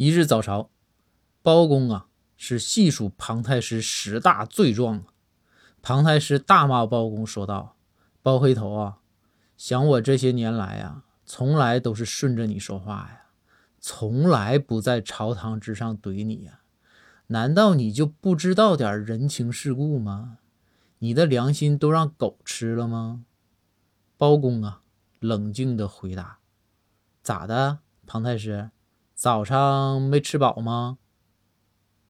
一日早朝，包公啊是细数庞太师十大罪状啊。庞太师大骂包公说道：“包黑头啊，想我这些年来呀，从来都是顺着你说话呀，从来不在朝堂之上怼你呀。难道你就不知道点人情世故吗？你的良心都让狗吃了吗？”包公啊，冷静地回答：“咋的，庞太师？早上没吃饱吗？